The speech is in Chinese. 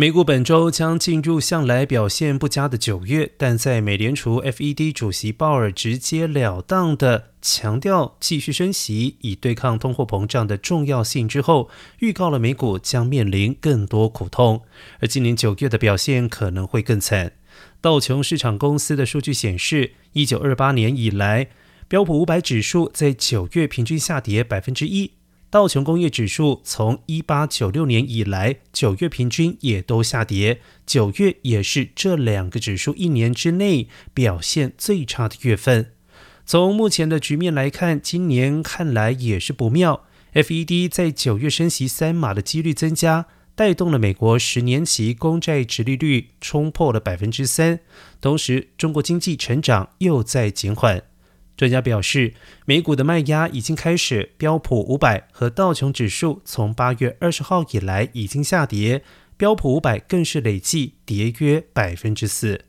美股本周将进入向来表现不佳的九月，但在美联储 FED 主席鲍尔直截了当的强调继续升息以对抗通货膨胀的重要性之后，预告了美股将面临更多苦痛，而今年九月的表现可能会更惨。道琼市场公司的数据显示，一九二八年以来，标普五百指数在九月平均下跌百分之一。道琼工业指数从一八九六年以来九月平均也都下跌，九月也是这两个指数一年之内表现最差的月份。从目前的局面来看，今年看来也是不妙。FED 在九月升息三码的几率增加，带动了美国十年期公债殖利率冲破了百分之三，同时中国经济成长又在减缓。专家表示，美股的卖压已经开始，标普五百和道琼指数从八月二十号以来已经下跌，标普五百更是累计跌约百分之四。